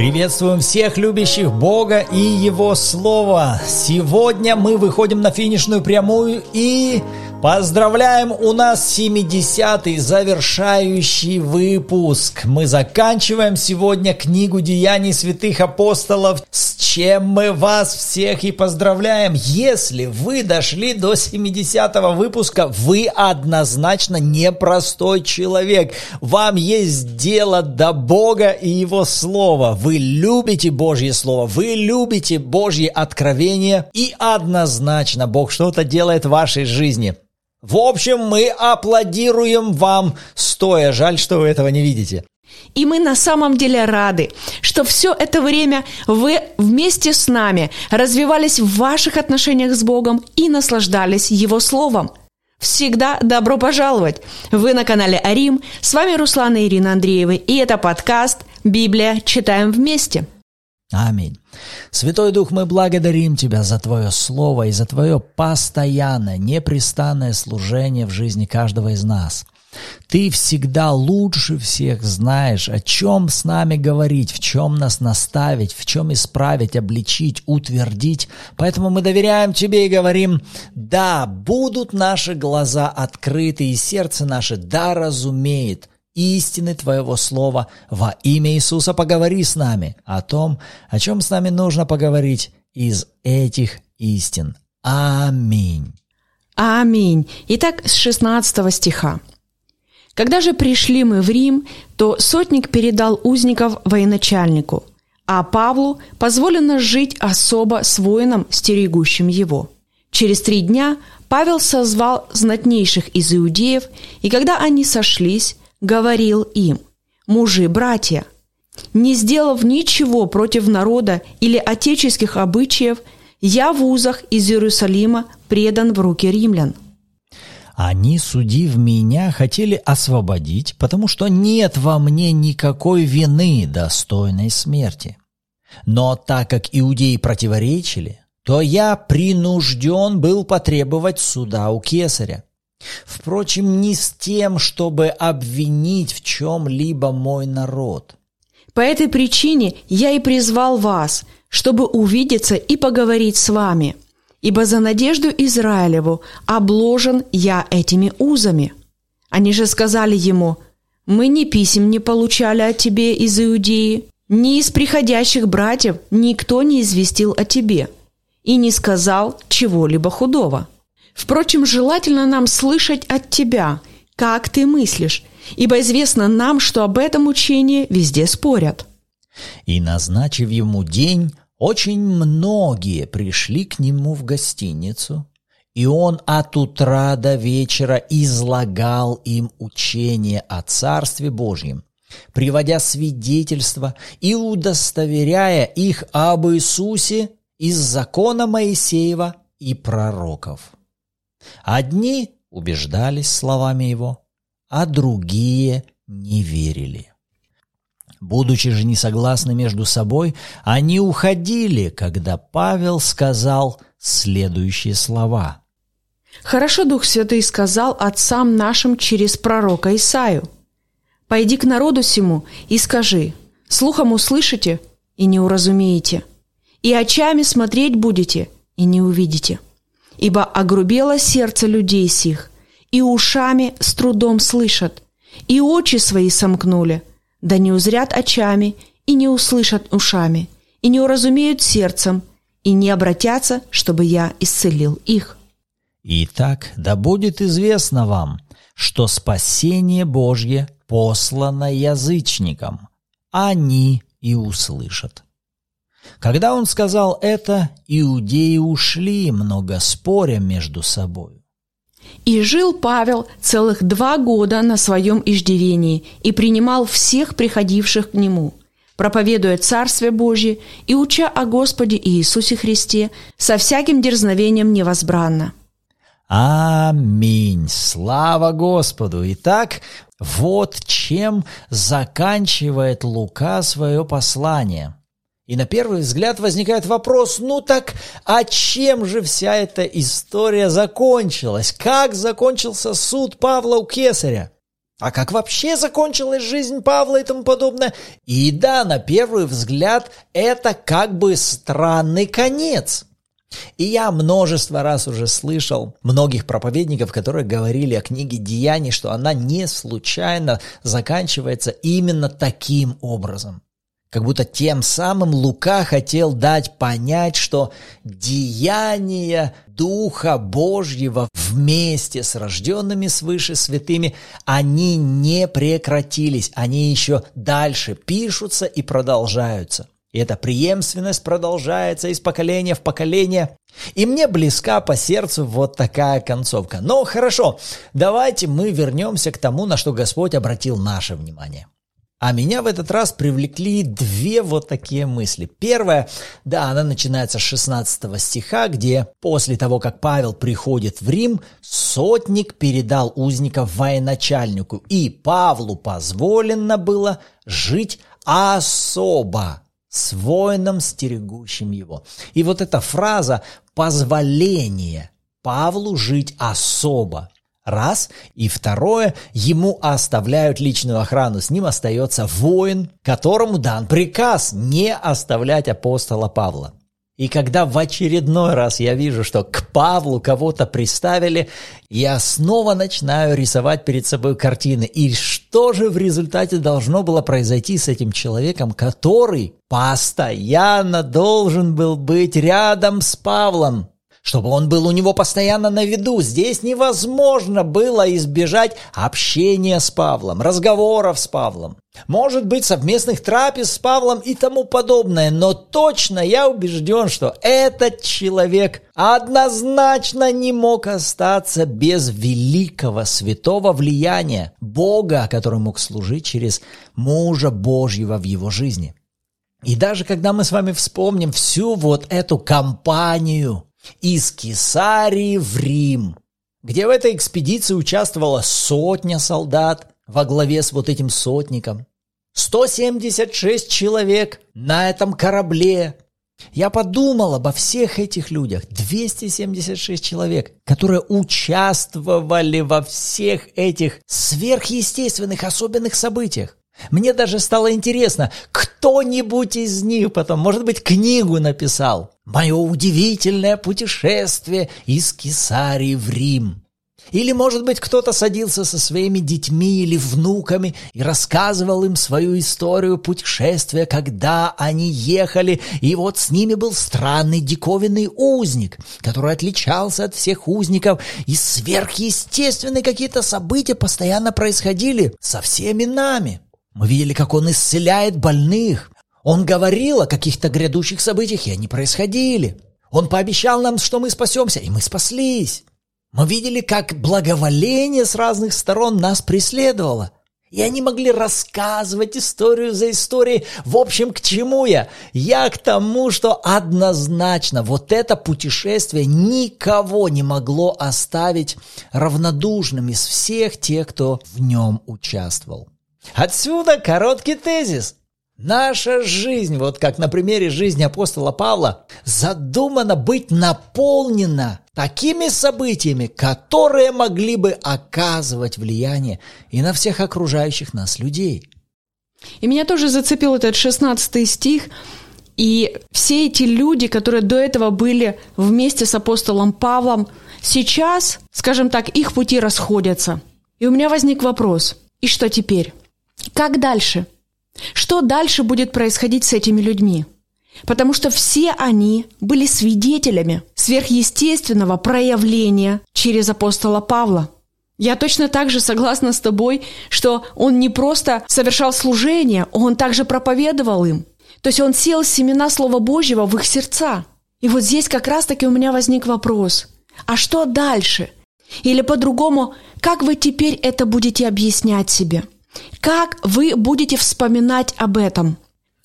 Приветствуем всех любящих Бога и Его Слово. Сегодня мы выходим на финишную прямую и поздравляем у нас 70-й завершающий выпуск. Мы заканчиваем сегодня книгу Деяний святых апостолов, с чем мы вас всех и поздравляем. Если вы дошли до 70-го выпуска, вы однозначно непростой человек. Вам есть дело до Бога и Его Слова. Вы любите Божье Слово, вы любите Божье откровение, и однозначно Бог что-то делает в вашей жизни. В общем, мы аплодируем вам стоя. Жаль, что вы этого не видите. И мы на самом деле рады, что все это время вы вместе с нами развивались в ваших отношениях с Богом и наслаждались Его Словом. Всегда добро пожаловать! Вы на канале Арим, с вами Руслана Ирина Андреевы, и это подкаст «Библия. Читаем вместе». Аминь. Святой Дух, мы благодарим Тебя за Твое Слово и за Твое постоянное, непрестанное служение в жизни каждого из нас. Ты всегда лучше всех знаешь, о чем с нами говорить, в чем нас наставить, в чем исправить, обличить, утвердить. Поэтому мы доверяем Тебе и говорим, да, будут наши глаза открыты и сердце наше да разумеет истины Твоего Слова. Во имя Иисуса поговори с нами о том, о чем с нами нужно поговорить из этих истин. Аминь. Аминь. Итак, с 16 стиха. Когда же пришли мы в Рим, то сотник передал узников военачальнику, а Павлу позволено жить особо с воином, стерегущим его. Через три дня Павел созвал знатнейших из иудеев, и когда они сошлись, говорил им, «Мужи, братья, не сделав ничего против народа или отеческих обычаев, я в узах из Иерусалима предан в руки римлян». Они, судив меня, хотели освободить, потому что нет во мне никакой вины, достойной смерти. Но так как иудеи противоречили, то я принужден был потребовать суда у кесаря. Впрочем, не с тем, чтобы обвинить в чем-либо мой народ. По этой причине я и призвал вас, чтобы увидеться и поговорить с вами – ибо за надежду Израилеву обложен я этими узами». Они же сказали ему, «Мы ни писем не получали о тебе из Иудеи, ни из приходящих братьев никто не известил о тебе и не сказал чего-либо худого. Впрочем, желательно нам слышать от тебя, как ты мыслишь, ибо известно нам, что об этом учении везде спорят». И, назначив ему день, очень многие пришли к нему в гостиницу, и он от утра до вечера излагал им учение о Царстве Божьем, приводя свидетельства и удостоверяя их об Иисусе из закона Моисеева и пророков. Одни убеждались словами его, а другие не верили. Будучи же не согласны между собой, они уходили, когда Павел сказал следующие слова. «Хорошо Дух Святый сказал отцам нашим через пророка Исаю. Пойди к народу сему и скажи, слухом услышите и не уразумеете, и очами смотреть будете и не увидите. Ибо огрубело сердце людей сих, и ушами с трудом слышат, и очи свои сомкнули – да не узрят очами, и не услышат ушами, и не уразумеют сердцем, и не обратятся, чтобы я исцелил их. Итак, да будет известно вам, что спасение Божье послано язычникам, они и услышат. Когда он сказал это, иудеи ушли, много споря между собой. И жил Павел целых два года на своем иждивении и принимал всех приходивших к нему, проповедуя Царствие Божье и уча о Господе Иисусе Христе со всяким дерзновением невозбранно. Аминь. Слава Господу. Итак, вот чем заканчивает Лука свое послание – и на первый взгляд возникает вопрос, ну так, а чем же вся эта история закончилась? Как закончился суд Павла у Кесаря? а как вообще закончилась жизнь Павла и тому подобное. И да, на первый взгляд, это как бы странный конец. И я множество раз уже слышал многих проповедников, которые говорили о книге Деяний, что она не случайно заканчивается именно таким образом. Как будто тем самым Лука хотел дать понять, что деяния Духа Божьего вместе с рожденными свыше святыми, они не прекратились, они еще дальше пишутся и продолжаются. И эта преемственность продолжается из поколения в поколение. И мне близка по сердцу вот такая концовка. Но хорошо, давайте мы вернемся к тому, на что Господь обратил наше внимание. А меня в этот раз привлекли две вот такие мысли. Первая, да, она начинается с 16 стиха, где после того, как Павел приходит в Рим, сотник передал узников военачальнику, и Павлу позволено было жить особо с воином, стерегущим его. И вот эта фраза «позволение» Павлу жить особо – Раз. И второе, ему оставляют личную охрану. С ним остается воин, которому дан приказ не оставлять апостола Павла. И когда в очередной раз я вижу, что к Павлу кого-то приставили, я снова начинаю рисовать перед собой картины. И что же в результате должно было произойти с этим человеком, который постоянно должен был быть рядом с Павлом? Чтобы он был у него постоянно на виду. Здесь невозможно было избежать общения с Павлом, разговоров с Павлом. Может быть, совместных трапез с Павлом и тому подобное, но точно я убежден, что этот человек однозначно не мог остаться без великого святого влияния Бога, который мог служить через мужа Божьего в его жизни. И даже когда мы с вами вспомним всю вот эту кампанию, из Кесарии в Рим, где в этой экспедиции участвовала сотня солдат во главе с вот этим сотником. 176 человек на этом корабле. Я подумал обо всех этих людях, 276 человек, которые участвовали во всех этих сверхъестественных особенных событиях. Мне даже стало интересно, кто-нибудь из них потом, может быть, книгу написал. «Мое удивительное путешествие из Кесарии в Рим». Или, может быть, кто-то садился со своими детьми или внуками и рассказывал им свою историю путешествия, когда они ехали, и вот с ними был странный диковинный узник, который отличался от всех узников, и сверхъестественные какие-то события постоянно происходили со всеми нами. Мы видели, как он исцеляет больных. Он говорил о каких-то грядущих событиях, и они происходили. Он пообещал нам, что мы спасемся, и мы спаслись. Мы видели, как благоволение с разных сторон нас преследовало. И они могли рассказывать историю за историей. В общем, к чему я? Я к тому, что однозначно вот это путешествие никого не могло оставить равнодушным из всех тех, кто в нем участвовал. Отсюда короткий тезис. Наша жизнь, вот как на примере жизни апостола Павла, задумана быть наполнена такими событиями, которые могли бы оказывать влияние и на всех окружающих нас людей. И меня тоже зацепил этот 16 стих, и все эти люди, которые до этого были вместе с апостолом Павлом, сейчас, скажем так, их пути расходятся. И у меня возник вопрос, и что теперь? Как дальше? Что дальше будет происходить с этими людьми? Потому что все они были свидетелями сверхъестественного проявления через апостола Павла. Я точно так же согласна с тобой, что он не просто совершал служение, он также проповедовал им. То есть он сел семена Слова Божьего в их сердца. И вот здесь как раз-таки у меня возник вопрос. А что дальше? Или по-другому, как вы теперь это будете объяснять себе? Как вы будете вспоминать об этом?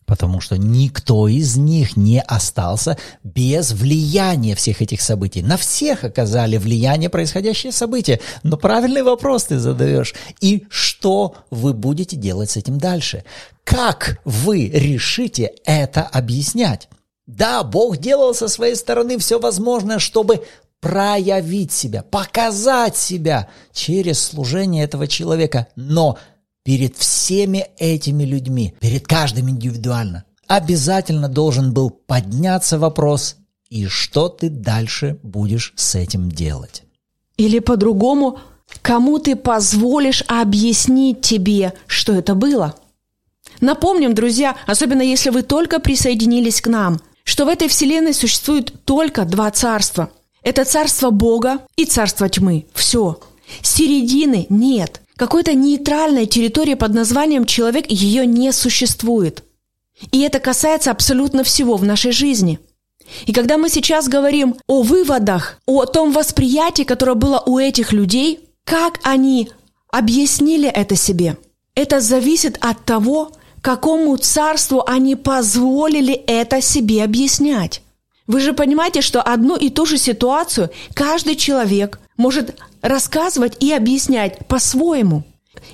Потому что никто из них не остался без влияния всех этих событий. На всех оказали влияние происходящие события. Но правильный вопрос ты задаешь. И что вы будете делать с этим дальше? Как вы решите это объяснять? Да, Бог делал со своей стороны все возможное, чтобы проявить себя, показать себя через служение этого человека. Но перед всеми этими людьми, перед каждым индивидуально, обязательно должен был подняться вопрос, и что ты дальше будешь с этим делать. Или по-другому, кому ты позволишь объяснить тебе, что это было. Напомним, друзья, особенно если вы только присоединились к нам, что в этой вселенной существует только два царства. Это царство Бога и царство тьмы. Все. Середины нет. Какой-то нейтральной территории под названием человек ее не существует. И это касается абсолютно всего в нашей жизни. И когда мы сейчас говорим о выводах, о том восприятии, которое было у этих людей, как они объяснили это себе, это зависит от того, какому царству они позволили это себе объяснять. Вы же понимаете, что одну и ту же ситуацию каждый человек может рассказывать и объяснять по-своему.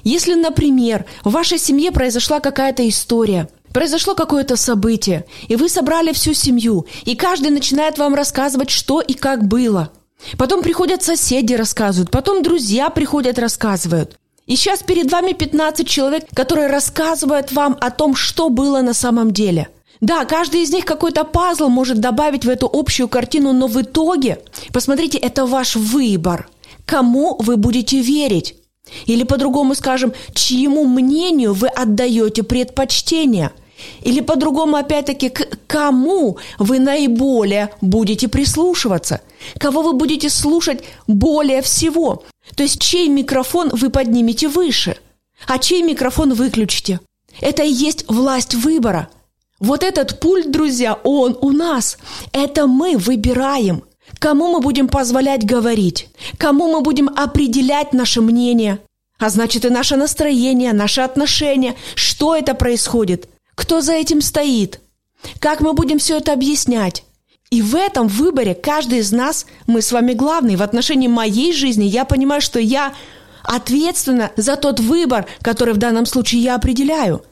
Если, например, в вашей семье произошла какая-то история – Произошло какое-то событие, и вы собрали всю семью, и каждый начинает вам рассказывать, что и как было. Потом приходят соседи, рассказывают, потом друзья приходят, рассказывают. И сейчас перед вами 15 человек, которые рассказывают вам о том, что было на самом деле. Да, каждый из них какой-то пазл может добавить в эту общую картину, но в итоге, посмотрите, это ваш выбор. Кому вы будете верить? Или по-другому скажем, чьему мнению вы отдаете предпочтение – или по-другому, опять-таки, к кому вы наиболее будете прислушиваться? Кого вы будете слушать более всего? То есть, чей микрофон вы поднимете выше, а чей микрофон выключите? Это и есть власть выбора. Вот этот пульт, друзья, он у нас. Это мы выбираем. Кому мы будем позволять говорить? Кому мы будем определять наше мнение? А значит и наше настроение, наши отношения. Что это происходит? Кто за этим стоит? Как мы будем все это объяснять? И в этом выборе каждый из нас, мы с вами главный. В отношении моей жизни я понимаю, что я ответственна за тот выбор, который в данном случае я определяю.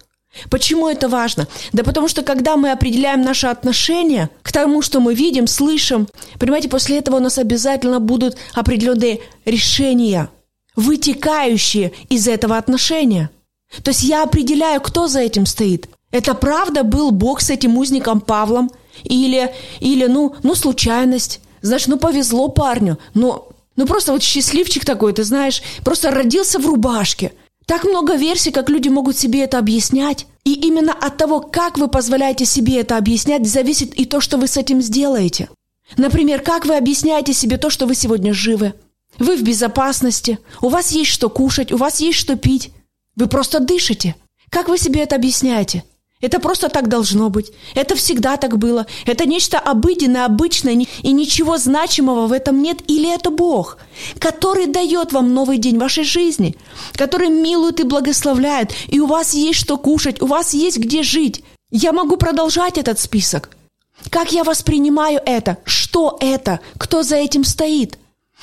Почему это важно? Да потому что когда мы определяем наше отношение к тому, что мы видим, слышим, понимаете, после этого у нас обязательно будут определенные решения, вытекающие из этого отношения. То есть я определяю, кто за этим стоит. Это правда был Бог с этим узником Павлом? Или, или ну, ну, случайность? Знаешь, ну, повезло парню. Ну, ну, просто вот счастливчик такой, ты знаешь, просто родился в рубашке. Так много версий, как люди могут себе это объяснять. И именно от того, как вы позволяете себе это объяснять, зависит и то, что вы с этим сделаете. Например, как вы объясняете себе то, что вы сегодня живы? Вы в безопасности, у вас есть что кушать, у вас есть что пить. Вы просто дышите. Как вы себе это объясняете? Это просто так должно быть. Это всегда так было. Это нечто обыденное, обычное, и ничего значимого в этом нет. Или это Бог, который дает вам новый день вашей жизни, который милует и благословляет, и у вас есть что кушать, у вас есть где жить. Я могу продолжать этот список. Как я воспринимаю это? Что это? Кто за этим стоит?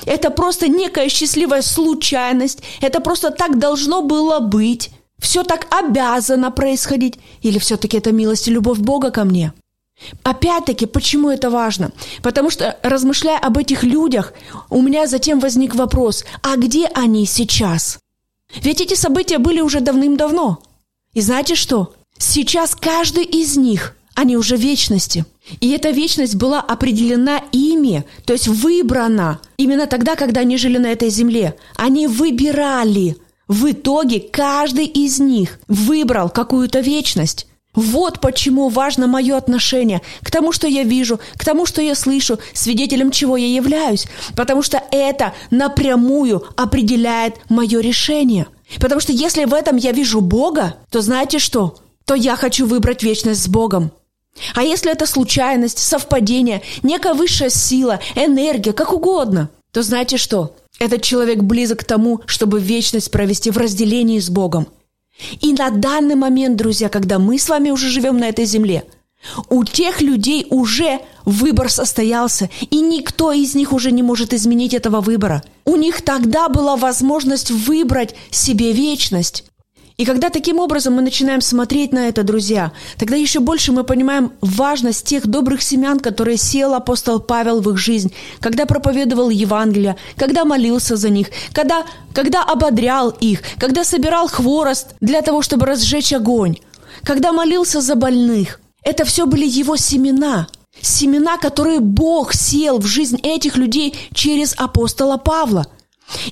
Это просто некая счастливая случайность. Это просто так должно было быть. Все так обязано происходить? Или все-таки это милость и любовь Бога ко мне? Опять-таки, почему это важно? Потому что, размышляя об этих людях, у меня затем возник вопрос, а где они сейчас? Ведь эти события были уже давным-давно. И знаете что? Сейчас каждый из них, они уже вечности. И эта вечность была определена ими, то есть выбрана именно тогда, когда они жили на этой земле. Они выбирали – в итоге каждый из них выбрал какую-то вечность. Вот почему важно мое отношение к тому, что я вижу, к тому, что я слышу, свидетелем чего я являюсь, потому что это напрямую определяет мое решение. Потому что если в этом я вижу Бога, то знаете что? То я хочу выбрать вечность с Богом. А если это случайность, совпадение, некая высшая сила, энергия, как угодно, то знаете что? Этот человек близок к тому, чтобы вечность провести в разделении с Богом. И на данный момент, друзья, когда мы с вами уже живем на этой земле, у тех людей уже выбор состоялся, и никто из них уже не может изменить этого выбора. У них тогда была возможность выбрать себе вечность. И когда таким образом мы начинаем смотреть на это, друзья, тогда еще больше мы понимаем важность тех добрых семян, которые сел апостол Павел в их жизнь, когда проповедовал Евангелие, когда молился за них, когда, когда ободрял их, когда собирал хворост для того, чтобы разжечь огонь, когда молился за больных. Это все были его семена, семена, которые Бог сел в жизнь этих людей через апостола Павла –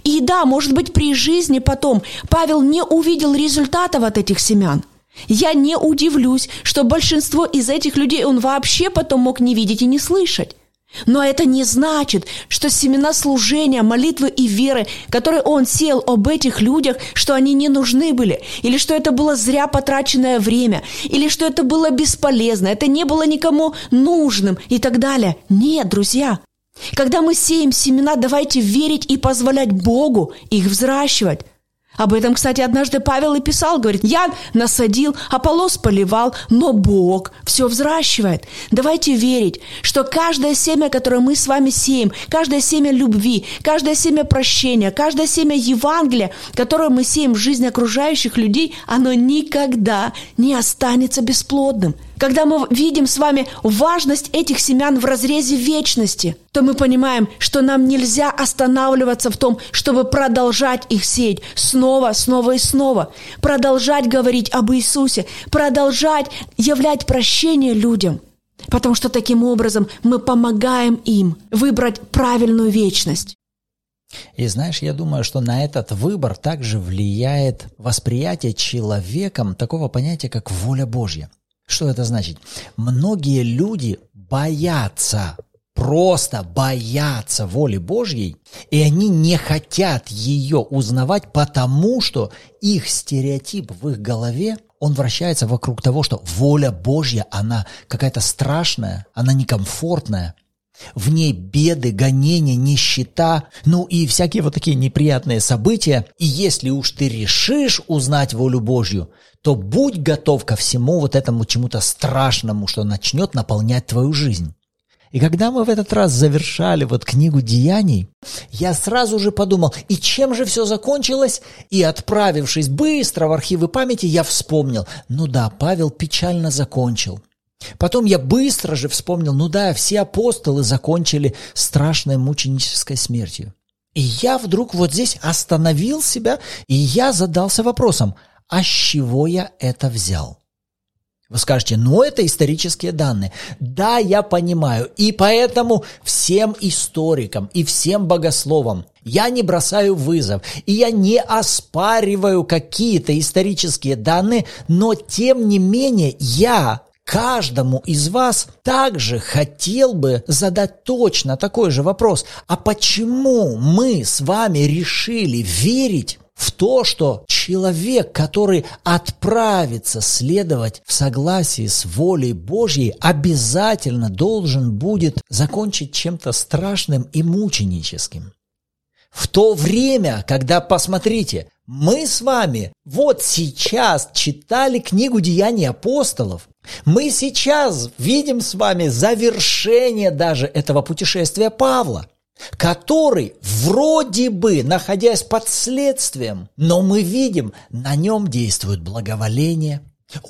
и да, может быть, при жизни потом Павел не увидел результатов от этих семян. Я не удивлюсь, что большинство из этих людей он вообще потом мог не видеть и не слышать. Но это не значит, что семена служения, молитвы и веры, которые он сел об этих людях, что они не нужны были, или что это было зря потраченное время, или что это было бесполезно, это не было никому нужным и так далее. Нет, друзья, когда мы сеем семена, давайте верить и позволять Богу их взращивать. Об этом, кстати, однажды Павел и писал, говорит, я насадил, Аполлос поливал, но Бог все взращивает. Давайте верить, что каждое семя, которое мы с вами сеем, каждое семя любви, каждое семя прощения, каждое семя Евангелия, которое мы сеем в жизни окружающих людей, оно никогда не останется бесплодным. Когда мы видим с вами важность этих семян в разрезе вечности, то мы понимаем, что нам нельзя останавливаться в том, чтобы продолжать их сеять снова, снова и снова, продолжать говорить об Иисусе, продолжать являть прощение людям, потому что таким образом мы помогаем им выбрать правильную вечность. И знаешь, я думаю, что на этот выбор также влияет восприятие человеком такого понятия, как воля Божья. Что это значит? Многие люди боятся, просто боятся воли Божьей, и они не хотят ее узнавать, потому что их стереотип в их голове, он вращается вокруг того, что воля Божья, она какая-то страшная, она некомфортная, в ней беды, гонения, нищета, ну и всякие вот такие неприятные события. И если уж ты решишь узнать волю Божью, то будь готов ко всему вот этому чему-то страшному, что начнет наполнять твою жизнь. И когда мы в этот раз завершали вот книгу Деяний, я сразу же подумал, и чем же все закончилось? И отправившись быстро в архивы памяти, я вспомнил, ну да, Павел печально закончил. Потом я быстро же вспомнил, ну да, все апостолы закончили страшной мученической смертью. И я вдруг вот здесь остановил себя, и я задался вопросом, а с чего я это взял? Вы скажете, ну это исторические данные. Да, я понимаю. И поэтому всем историкам и всем богословам я не бросаю вызов. И я не оспариваю какие-то исторические данные, но тем не менее я каждому из вас также хотел бы задать точно такой же вопрос. А почему мы с вами решили верить в то, что человек, который отправится следовать в согласии с волей Божьей, обязательно должен будет закончить чем-то страшным и мученическим. В то время, когда, посмотрите, мы с вами вот сейчас читали книгу «Деяний апостолов», мы сейчас видим с вами завершение даже этого путешествия Павла, который вроде бы, находясь под следствием, но мы видим, на нем действует благоволение,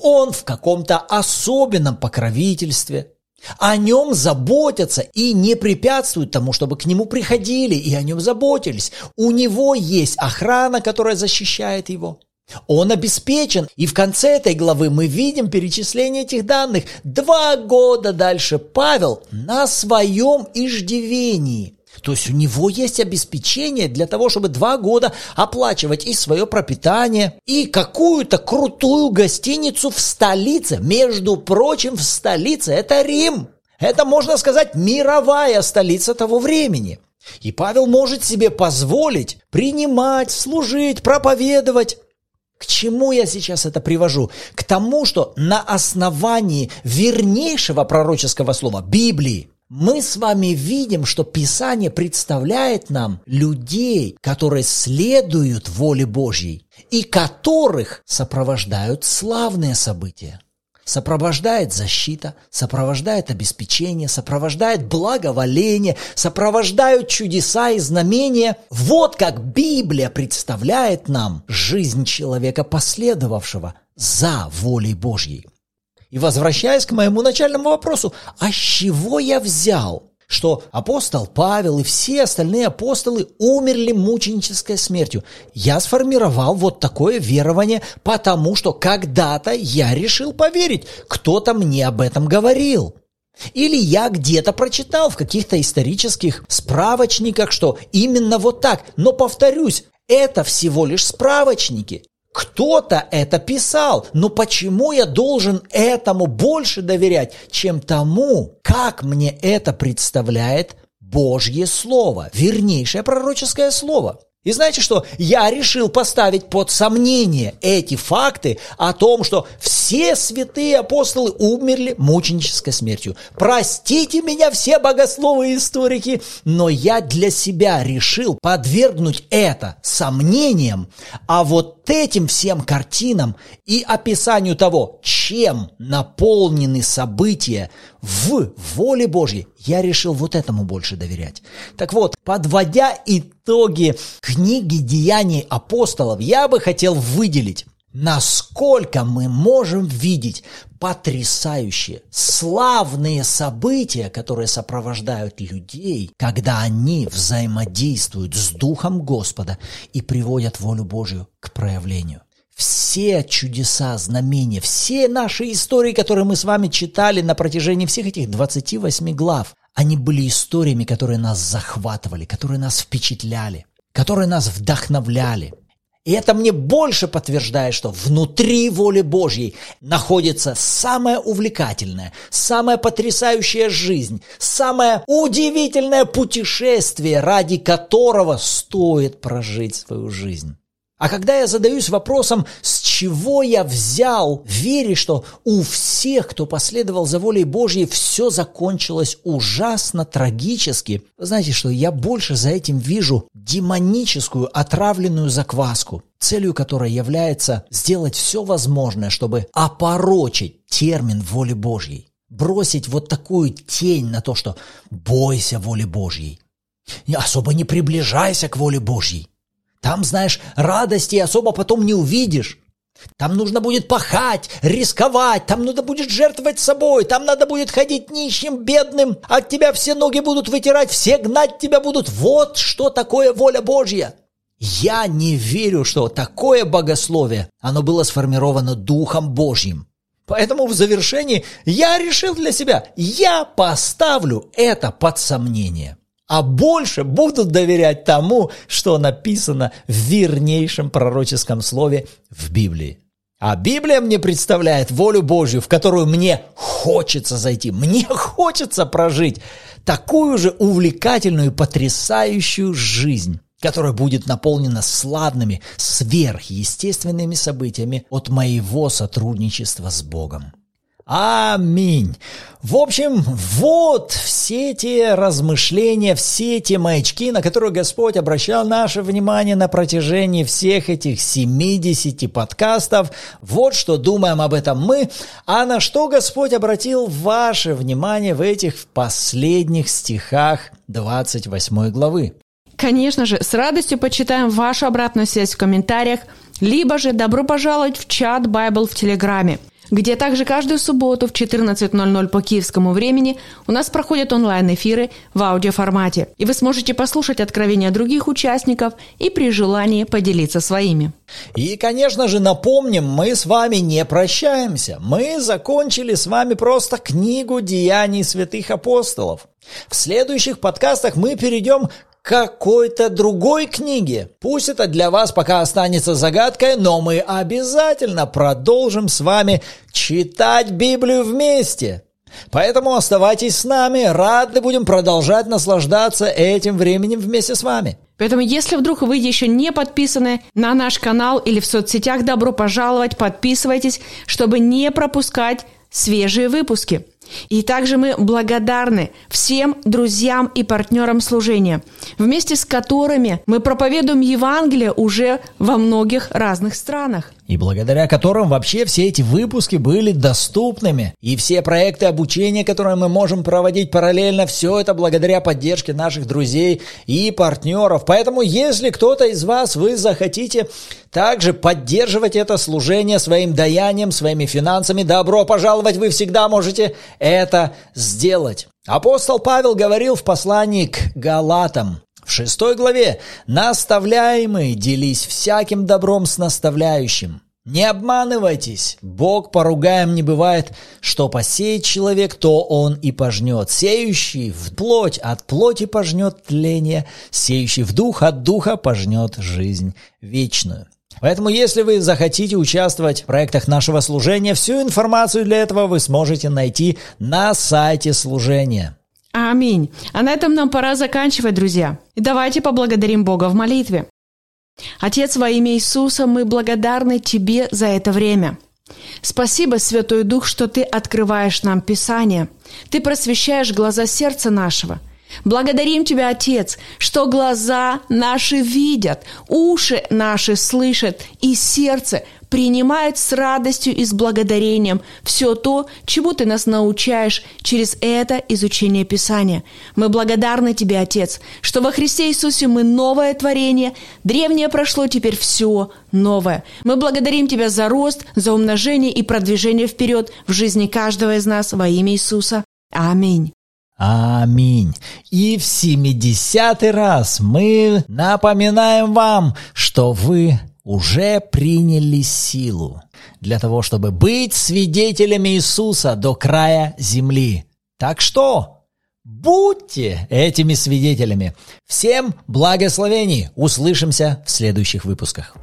он в каком-то особенном покровительстве, о нем заботятся и не препятствуют тому, чтобы к нему приходили и о нем заботились. У него есть охрана, которая защищает его. Он обеспечен. И в конце этой главы мы видим перечисление этих данных. Два года дальше Павел на своем иждивении. То есть у него есть обеспечение для того, чтобы два года оплачивать и свое пропитание, и какую-то крутую гостиницу в столице. Между прочим, в столице это Рим. Это, можно сказать, мировая столица того времени. И Павел может себе позволить принимать, служить, проповедовать. К чему я сейчас это привожу? К тому, что на основании вернейшего пророческого слова Библии мы с вами видим, что Писание представляет нам людей, которые следуют воле Божьей и которых сопровождают славные события. Сопровождает защита, сопровождает обеспечение, сопровождает благоволение, сопровождают чудеса и знамения. Вот как Библия представляет нам жизнь человека, последовавшего за волей Божьей. И возвращаясь к моему начальному вопросу, а с чего я взял, что апостол Павел и все остальные апостолы умерли мученической смертью. Я сформировал вот такое верование, потому что когда-то я решил поверить. Кто-то мне об этом говорил. Или я где-то прочитал в каких-то исторических справочниках, что именно вот так. Но повторюсь, это всего лишь справочники. Кто-то это писал, но почему я должен этому больше доверять, чем тому, как мне это представляет Божье Слово, вернейшее пророческое Слово? И знаете что? Я решил поставить под сомнение эти факты о том, что все святые апостолы умерли мученической смертью. Простите меня все богословы и историки, но я для себя решил подвергнуть это сомнениям, а вот этим всем картинам и описанию того, чем наполнены события в воле Божьей, я решил вот этому больше доверять. Так вот, подводя итоги книги деяний апостолов, я бы хотел выделить, насколько мы можем видеть потрясающие, славные события, которые сопровождают людей, когда они взаимодействуют с Духом Господа и приводят волю Божью к проявлению все чудеса, знамения, все наши истории, которые мы с вами читали на протяжении всех этих 28 глав, они были историями, которые нас захватывали, которые нас впечатляли, которые нас вдохновляли. И это мне больше подтверждает, что внутри воли Божьей находится самая увлекательная, самая потрясающая жизнь, самое удивительное путешествие, ради которого стоит прожить свою жизнь. А когда я задаюсь вопросом, с чего я взял, вере, что у всех, кто последовал за волей Божьей, все закончилось ужасно трагически, знаете что, я больше за этим вижу демоническую отравленную закваску, целью которой является сделать все возможное, чтобы опорочить термин воли Божьей, бросить вот такую тень на то, что бойся воли Божьей, особо не приближайся к воле Божьей. Там, знаешь, радости особо потом не увидишь. Там нужно будет пахать, рисковать, там надо будет жертвовать собой, там надо будет ходить нищим, бедным, от тебя все ноги будут вытирать, все гнать тебя будут. Вот что такое воля Божья. Я не верю, что такое богословие, оно было сформировано Духом Божьим. Поэтому в завершении я решил для себя, я поставлю это под сомнение а больше будут доверять тому, что написано в вернейшем пророческом слове в Библии. А Библия мне представляет волю Божью, в которую мне хочется зайти, мне хочется прожить такую же увлекательную, потрясающую жизнь, которая будет наполнена славными, сверхъестественными событиями от моего сотрудничества с Богом. Аминь. В общем, вот все те размышления, все те маячки, на которые Господь обращал наше внимание на протяжении всех этих 70 подкастов. Вот что думаем об этом мы. А на что Господь обратил ваше внимание в этих последних стихах 28 главы? Конечно же, с радостью почитаем вашу обратную связь в комментариях, либо же добро пожаловать в чат Bible в Телеграме – где также каждую субботу в 14.00 по киевскому времени у нас проходят онлайн-эфиры в аудиоформате, и вы сможете послушать откровения других участников и при желании поделиться своими. И, конечно же, напомним, мы с вами не прощаемся. Мы закончили с вами просто книгу «Деяний святых апостолов». В следующих подкастах мы перейдем какой-то другой книге. Пусть это для вас пока останется загадкой, но мы обязательно продолжим с вами читать Библию вместе. Поэтому оставайтесь с нами, рады будем продолжать наслаждаться этим временем вместе с вами. Поэтому, если вдруг вы еще не подписаны на наш канал или в соцсетях, добро пожаловать, подписывайтесь, чтобы не пропускать свежие выпуски. И также мы благодарны всем друзьям и партнерам служения, вместе с которыми мы проповедуем Евангелие уже во многих разных странах. И благодаря которым вообще все эти выпуски были доступными. И все проекты обучения, которые мы можем проводить параллельно, все это благодаря поддержке наших друзей и партнеров. Поэтому, если кто-то из вас, вы захотите также поддерживать это служение своим даянием, своими финансами, добро пожаловать, вы всегда можете это сделать. Апостол Павел говорил в послании к Галатам, в шестой главе «Наставляемые, делись всяким добром с наставляющим». Не обманывайтесь, Бог поругаем не бывает, что посеет человек, то он и пожнет. Сеющий в плоть от плоти пожнет тление, сеющий в дух от духа пожнет жизнь вечную. Поэтому, если вы захотите участвовать в проектах нашего служения, всю информацию для этого вы сможете найти на сайте служения. Аминь. А на этом нам пора заканчивать, друзья. И давайте поблагодарим Бога в молитве. Отец, во имя Иисуса, мы благодарны Тебе за это время. Спасибо, Святой Дух, что Ты открываешь нам Писание. Ты просвещаешь глаза сердца нашего – Благодарим Тебя, Отец, что глаза наши видят, уши наши слышат, и сердце принимает с радостью и с благодарением все то, чему Ты нас научаешь через это изучение Писания. Мы благодарны Тебе, Отец, что во Христе Иисусе мы новое творение, древнее прошло, теперь все новое. Мы благодарим Тебя за рост, за умножение и продвижение вперед в жизни каждого из нас во имя Иисуса. Аминь. Аминь. И в 70 раз мы напоминаем вам, что вы уже приняли силу для того, чтобы быть свидетелями Иисуса до края земли. Так что будьте этими свидетелями. Всем благословений. Услышимся в следующих выпусках.